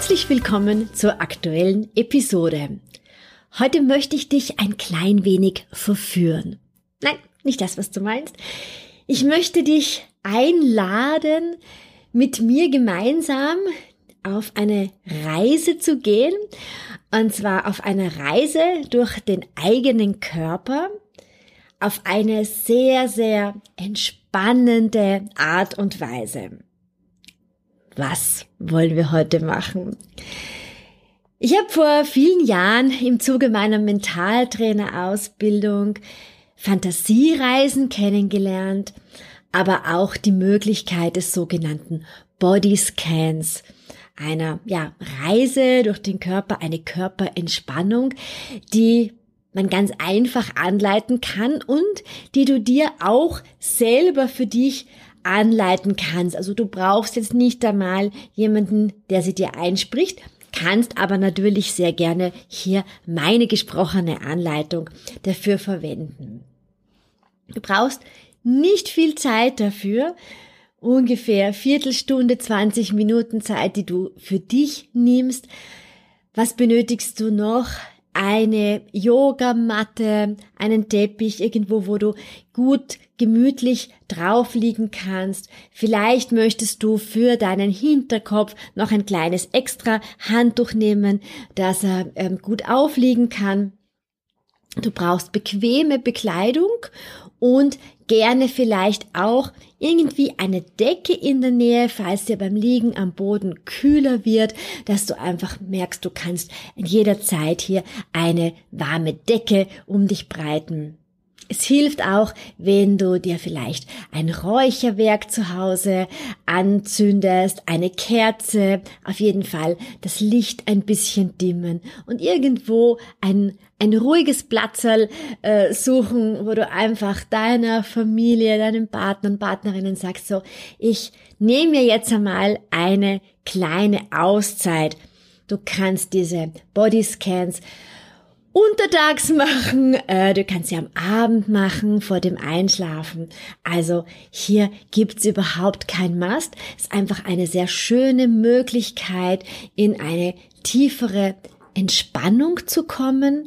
Herzlich willkommen zur aktuellen Episode. Heute möchte ich dich ein klein wenig verführen. Nein, nicht das, was du meinst. Ich möchte dich einladen, mit mir gemeinsam auf eine Reise zu gehen. Und zwar auf eine Reise durch den eigenen Körper. Auf eine sehr, sehr entspannende Art und Weise was wollen wir heute machen? Ich habe vor vielen Jahren im Zuge meiner Mentaltrainerausbildung Fantasiereisen kennengelernt, aber auch die Möglichkeit des sogenannten Bodyscans, einer ja, Reise durch den Körper, eine Körperentspannung, die man ganz einfach anleiten kann und die du dir auch selber für dich anleiten kannst. Also du brauchst jetzt nicht einmal jemanden, der sie dir einspricht, kannst aber natürlich sehr gerne hier meine gesprochene Anleitung dafür verwenden. Du brauchst nicht viel Zeit dafür, ungefähr Viertelstunde, 20 Minuten Zeit, die du für dich nimmst. Was benötigst du noch? eine Yogamatte, einen Teppich irgendwo, wo du gut gemütlich drauf liegen kannst. Vielleicht möchtest du für deinen Hinterkopf noch ein kleines extra Handtuch nehmen, dass er ähm, gut aufliegen kann. Du brauchst bequeme Bekleidung und gerne vielleicht auch irgendwie eine Decke in der Nähe, falls dir beim Liegen am Boden kühler wird, dass du einfach merkst, du kannst in jeder Zeit hier eine warme Decke um dich breiten. Es hilft auch, wenn du dir vielleicht ein Räucherwerk zu Hause anzündest, eine Kerze, auf jeden Fall das Licht ein bisschen dimmen und irgendwo ein, ein ruhiges Platzerl äh, suchen, wo du einfach deiner Familie, deinem Partner und Partnerinnen sagst, so, ich nehme mir jetzt einmal eine kleine Auszeit. Du kannst diese Bodyscans untertags machen, äh, du kannst sie am Abend machen, vor dem Einschlafen. Also hier gibt's überhaupt kein Must. ist einfach eine sehr schöne Möglichkeit, in eine tiefere Entspannung zu kommen.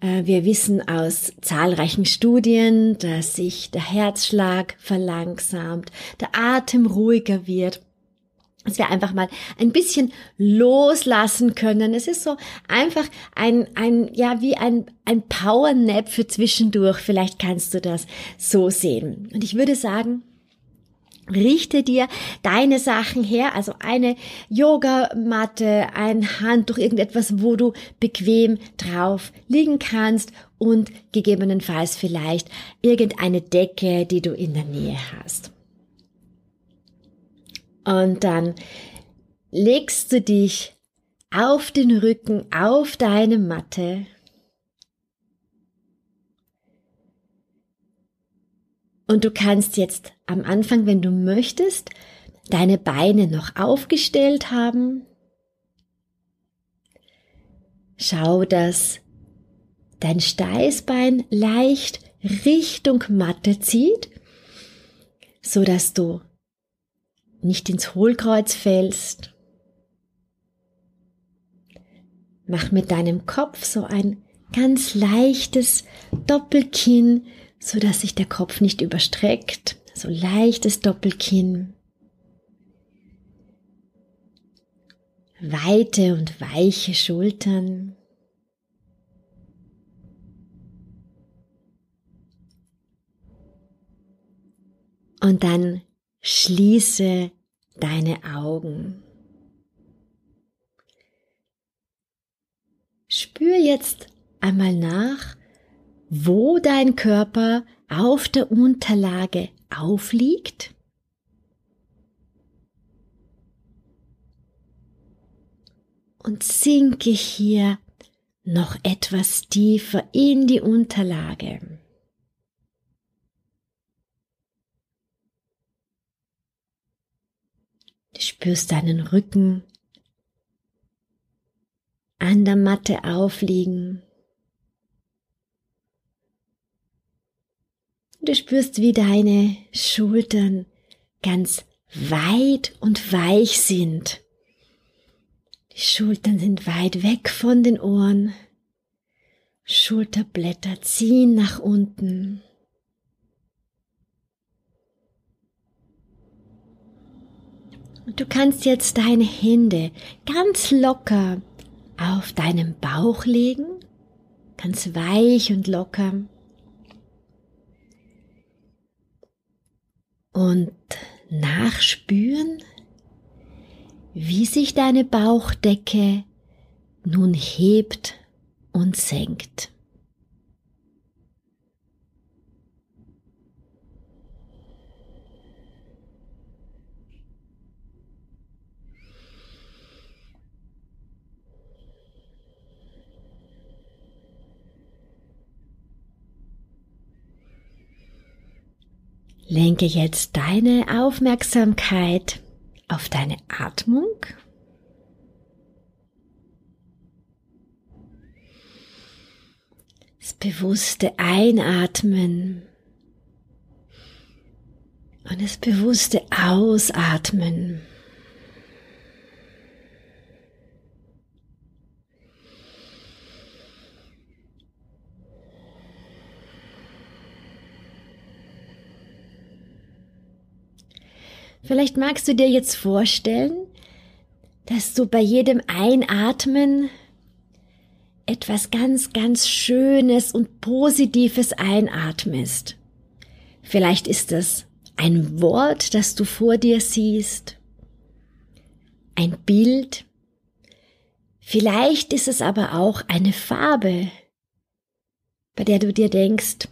Äh, wir wissen aus zahlreichen Studien, dass sich der Herzschlag verlangsamt, der Atem ruhiger wird dass wir einfach mal ein bisschen loslassen können. Es ist so einfach ein, ein, ja, wie ein, ein Power Nap für zwischendurch. Vielleicht kannst du das so sehen. Und ich würde sagen, Richte dir deine Sachen her, also eine Yogamatte, ein Handtuch, irgendetwas, wo du bequem drauf liegen kannst und gegebenenfalls vielleicht irgendeine Decke, die du in der Nähe hast. Und dann legst du dich auf den Rücken, auf deine Matte. Und du kannst jetzt am Anfang, wenn du möchtest, deine Beine noch aufgestellt haben. Schau, dass dein Steißbein leicht Richtung Matte zieht, so dass du nicht ins Hohlkreuz fällst. Mach mit deinem Kopf so ein ganz leichtes Doppelkinn, so dass sich der Kopf nicht überstreckt. So leichtes Doppelkinn. Weite und weiche Schultern. Und dann Schließe deine Augen. Spür jetzt einmal nach, wo dein Körper auf der Unterlage aufliegt. Und sinke hier noch etwas tiefer in die Unterlage. Du spürst deinen Rücken an der Matte aufliegen. Du spürst, wie deine Schultern ganz weit und weich sind. Die Schultern sind weit weg von den Ohren. Schulterblätter ziehen nach unten. Und du kannst jetzt deine Hände ganz locker auf deinen Bauch legen, ganz weich und locker. Und nachspüren, wie sich deine Bauchdecke nun hebt und senkt. Lenke jetzt deine Aufmerksamkeit auf deine Atmung. Das bewusste Einatmen und das bewusste Ausatmen. Vielleicht magst du dir jetzt vorstellen, dass du bei jedem Einatmen etwas ganz, ganz Schönes und Positives einatmest. Vielleicht ist es ein Wort, das du vor dir siehst, ein Bild, vielleicht ist es aber auch eine Farbe, bei der du dir denkst,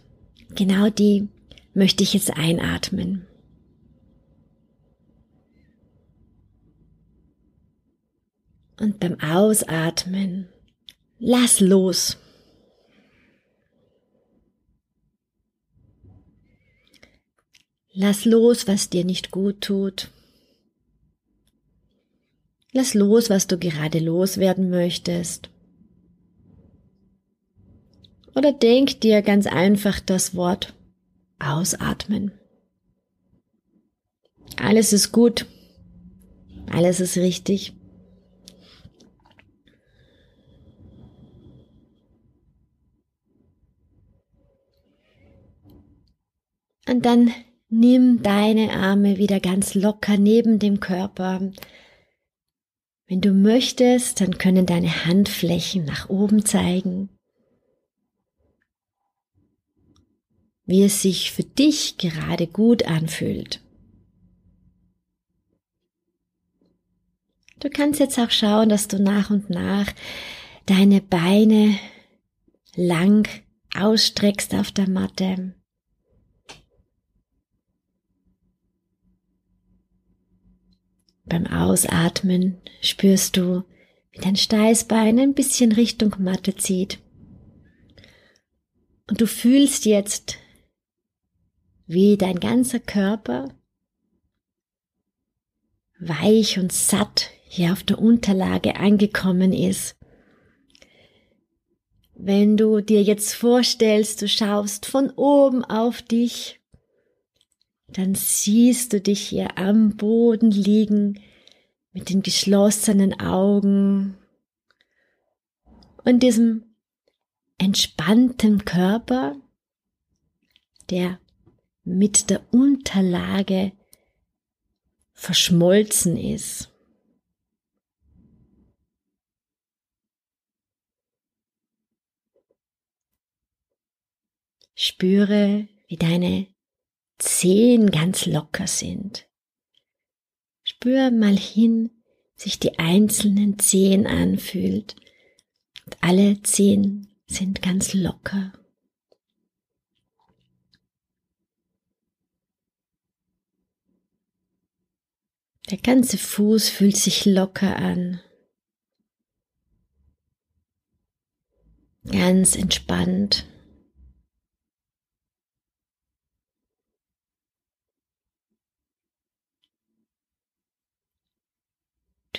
genau die möchte ich jetzt einatmen. Und beim Ausatmen lass los. Lass los, was dir nicht gut tut. Lass los, was du gerade loswerden möchtest. Oder denk dir ganz einfach das Wort ausatmen. Alles ist gut. Alles ist richtig. Und dann nimm deine Arme wieder ganz locker neben dem Körper. Wenn du möchtest, dann können deine Handflächen nach oben zeigen. Wie es sich für dich gerade gut anfühlt. Du kannst jetzt auch schauen, dass du nach und nach deine Beine lang ausstreckst auf der Matte. Beim Ausatmen spürst du, wie dein Steißbein ein bisschen Richtung Matte zieht. Und du fühlst jetzt, wie dein ganzer Körper weich und satt hier auf der Unterlage angekommen ist. Wenn du dir jetzt vorstellst, du schaust von oben auf dich dann siehst du dich hier am Boden liegen mit den geschlossenen Augen und diesem entspannten Körper, der mit der Unterlage verschmolzen ist. Spüre, wie deine Zehen ganz locker sind. Spür mal hin, sich die einzelnen Zehen anfühlt. Und alle Zehen sind ganz locker. Der ganze Fuß fühlt sich locker an. ganz entspannt.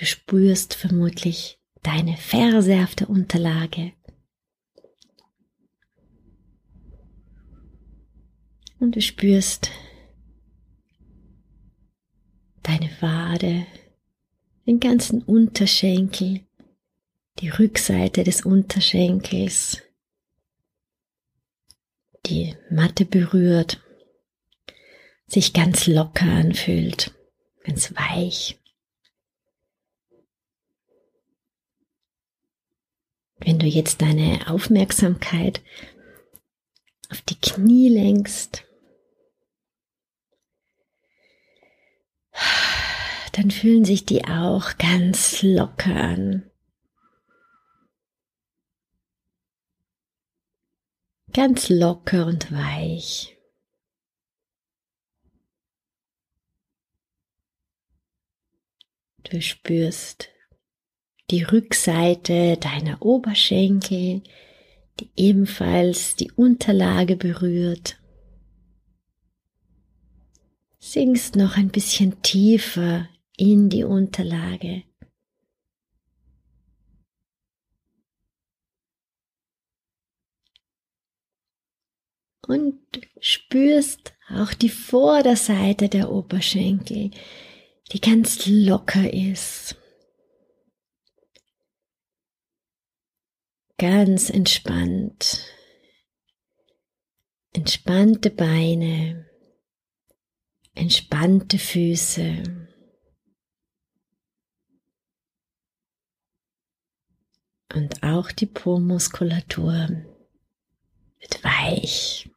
Du spürst vermutlich deine Ferse auf der Unterlage. Und du spürst deine Wade, den ganzen Unterschenkel, die Rückseite des Unterschenkels, die Matte berührt, sich ganz locker anfühlt, ganz weich. Wenn du jetzt deine Aufmerksamkeit auf die Knie lenkst, dann fühlen sich die auch ganz locker an. Ganz locker und weich. Du spürst die Rückseite deiner Oberschenkel, die ebenfalls die Unterlage berührt. Sinkst noch ein bisschen tiefer in die Unterlage. Und spürst auch die Vorderseite der Oberschenkel, die ganz locker ist. Ganz entspannt. Entspannte Beine, entspannte Füße. Und auch die Po-Muskulatur wird weich.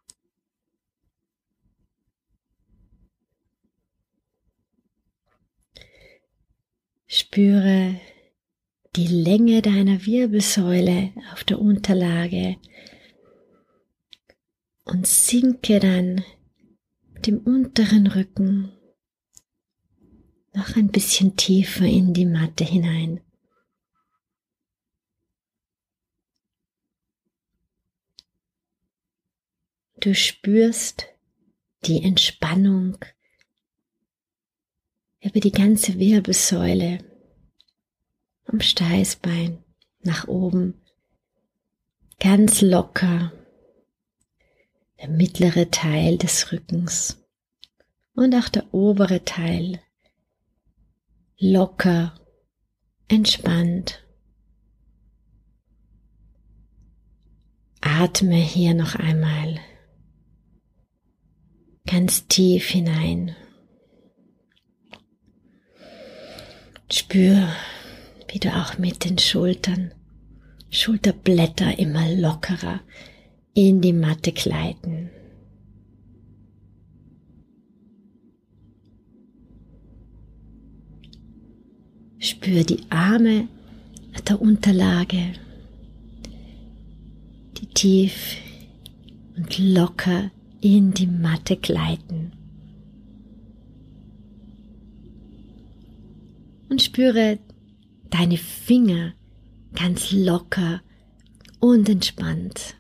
Spüre die Länge deiner Wirbelsäule auf der Unterlage und sinke dann mit dem unteren Rücken noch ein bisschen tiefer in die Matte hinein. Du spürst die Entspannung über die ganze Wirbelsäule, am Steißbein nach oben, ganz locker, der mittlere Teil des Rückens. Und auch der obere Teil. Locker, entspannt. Atme hier noch einmal. Ganz tief hinein. Spür, wie du auch mit den Schultern, Schulterblätter immer lockerer in die Matte gleiten. Spür die Arme der Unterlage, die tief und locker in die Matte gleiten. Und spüre deine Finger ganz locker und entspannt.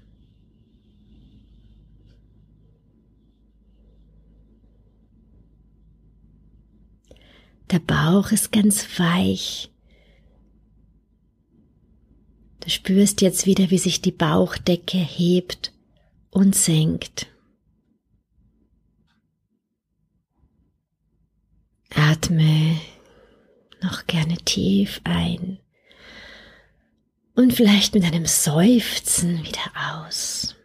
Der Bauch ist ganz weich. Du spürst jetzt wieder, wie sich die Bauchdecke hebt und senkt. Atme noch gerne tief ein und vielleicht mit einem Seufzen wieder aus.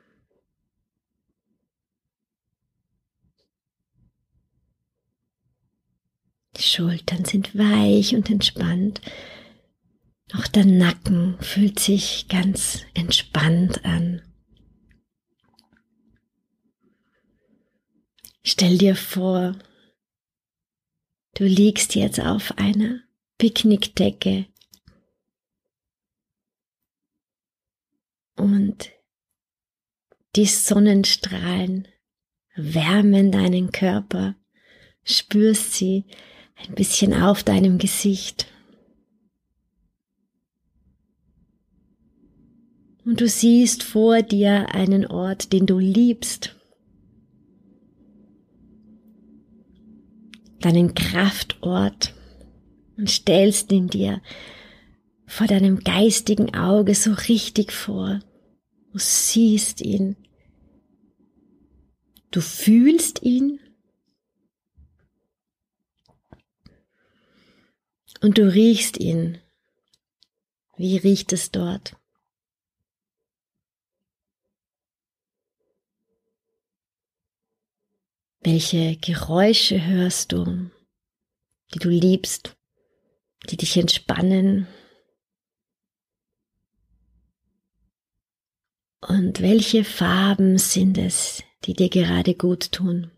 Die Schultern sind weich und entspannt. Auch der Nacken fühlt sich ganz entspannt an. Stell dir vor, du liegst jetzt auf einer Picknickdecke und die Sonnenstrahlen wärmen deinen Körper, spürst sie ein bisschen auf deinem Gesicht. Und du siehst vor dir einen Ort, den du liebst. Deinen Kraftort und stellst ihn dir vor deinem geistigen Auge so richtig vor. Du siehst ihn. Du fühlst ihn. Und du riechst ihn. Wie riecht es dort? Welche Geräusche hörst du, die du liebst, die dich entspannen? Und welche Farben sind es, die dir gerade gut tun?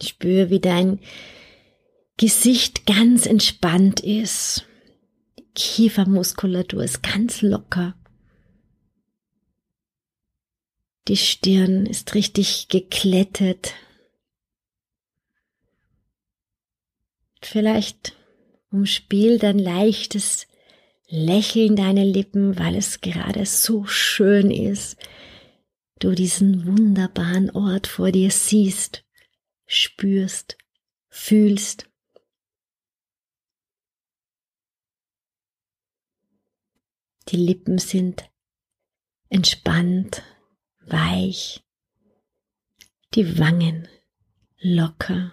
Spür, wie dein Gesicht ganz entspannt ist. Die Kiefermuskulatur ist ganz locker. Die Stirn ist richtig geklettet. Vielleicht umspielt ein leichtes Lächeln deine Lippen, weil es gerade so schön ist, du diesen wunderbaren Ort vor dir siehst, spürst, fühlst. Die Lippen sind entspannt, weich, die Wangen locker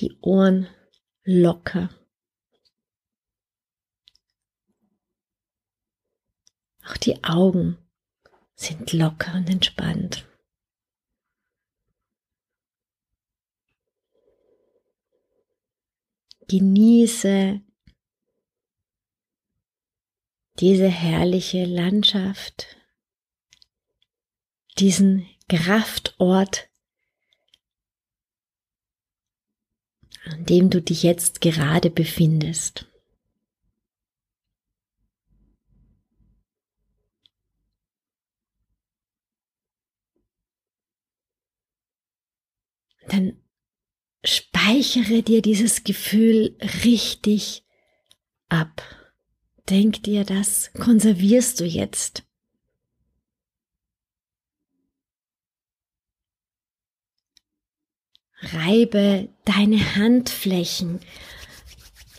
die Ohren locker. Auch die Augen sind locker und entspannt. Genieße diese herrliche Landschaft, diesen Kraftort an dem du dich jetzt gerade befindest. Dann speichere dir dieses Gefühl richtig ab. Denk dir das, konservierst du jetzt. Reibe deine Handflächen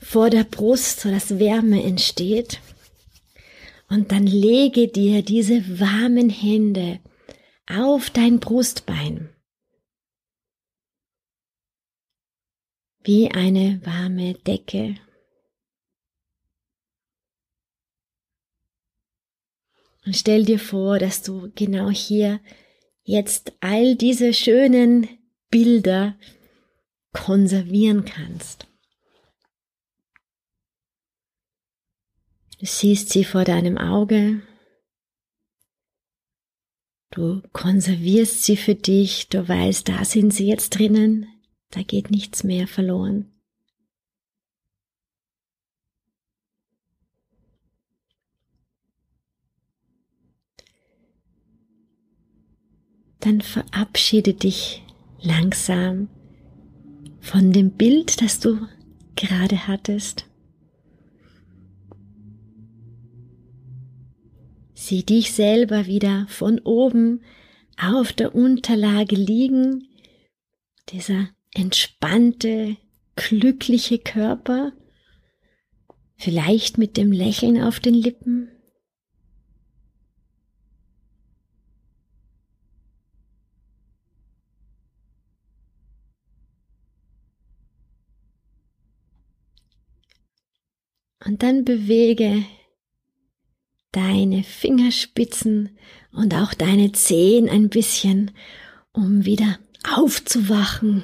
vor der Brust, so dass Wärme entsteht. Und dann lege dir diese warmen Hände auf dein Brustbein. Wie eine warme Decke. Und stell dir vor, dass du genau hier jetzt all diese schönen Bilder konservieren kannst. Du siehst sie vor deinem Auge. Du konservierst sie für dich. Du weißt, da sind sie jetzt drinnen. Da geht nichts mehr verloren. Dann verabschiede dich langsam von dem Bild, das du gerade hattest. Sieh dich selber wieder von oben auf der Unterlage liegen, dieser entspannte, glückliche Körper, vielleicht mit dem Lächeln auf den Lippen. Und dann bewege deine Fingerspitzen und auch deine Zehen ein bisschen, um wieder aufzuwachen.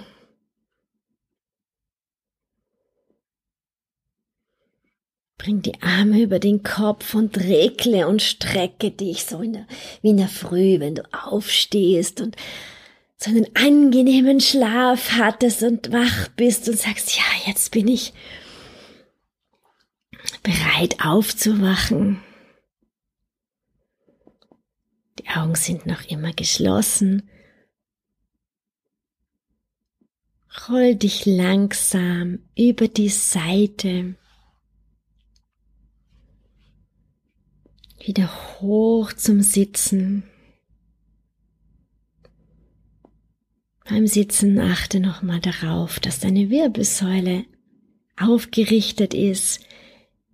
Bring die Arme über den Kopf und regle und strecke dich so in der, wie in der Früh, wenn du aufstehst und so einen angenehmen Schlaf hattest und wach bist und sagst, ja, jetzt bin ich bereit aufzuwachen. Die Augen sind noch immer geschlossen. roll dich langsam über die Seite wieder hoch zum Sitzen. Beim Sitzen achte nochmal darauf, dass deine Wirbelsäule aufgerichtet ist,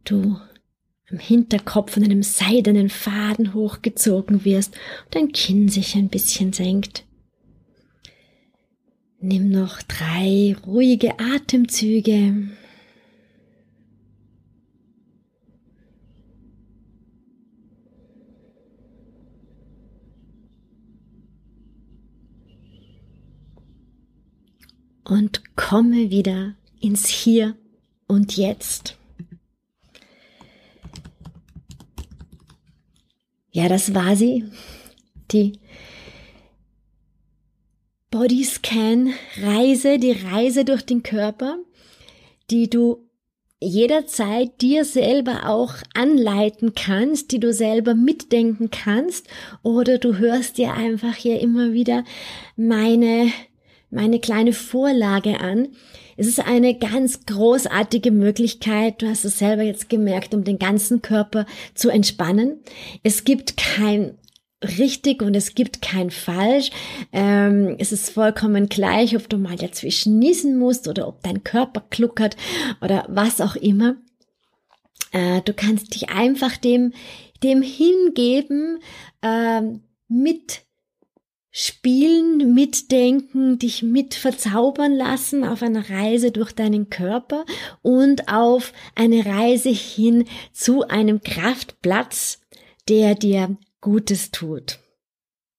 du am Hinterkopf von einem seidenen Faden hochgezogen wirst und dein Kinn sich ein bisschen senkt. Nimm noch drei ruhige Atemzüge. Und komme wieder ins Hier und Jetzt. Ja, das war sie. Die Bodyscan-Reise, die Reise durch den Körper, die du jederzeit dir selber auch anleiten kannst, die du selber mitdenken kannst, oder du hörst dir einfach hier immer wieder meine, meine kleine Vorlage an. Es ist eine ganz großartige Möglichkeit, du hast es selber jetzt gemerkt, um den ganzen Körper zu entspannen. Es gibt kein richtig und es gibt kein falsch. Ähm, es ist vollkommen gleich, ob du mal dazwischen niesen musst oder ob dein Körper kluckert oder was auch immer. Äh, du kannst dich einfach dem, dem hingeben, äh, mit spielen, mitdenken, dich mit verzaubern lassen auf einer Reise durch deinen Körper und auf eine Reise hin zu einem Kraftplatz, der dir Gutes tut.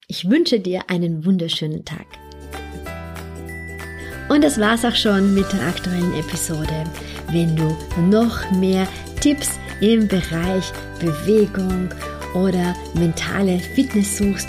Ich wünsche dir einen wunderschönen Tag. Und das war's auch schon mit der aktuellen Episode. Wenn du noch mehr Tipps im Bereich Bewegung oder mentale Fitness suchst,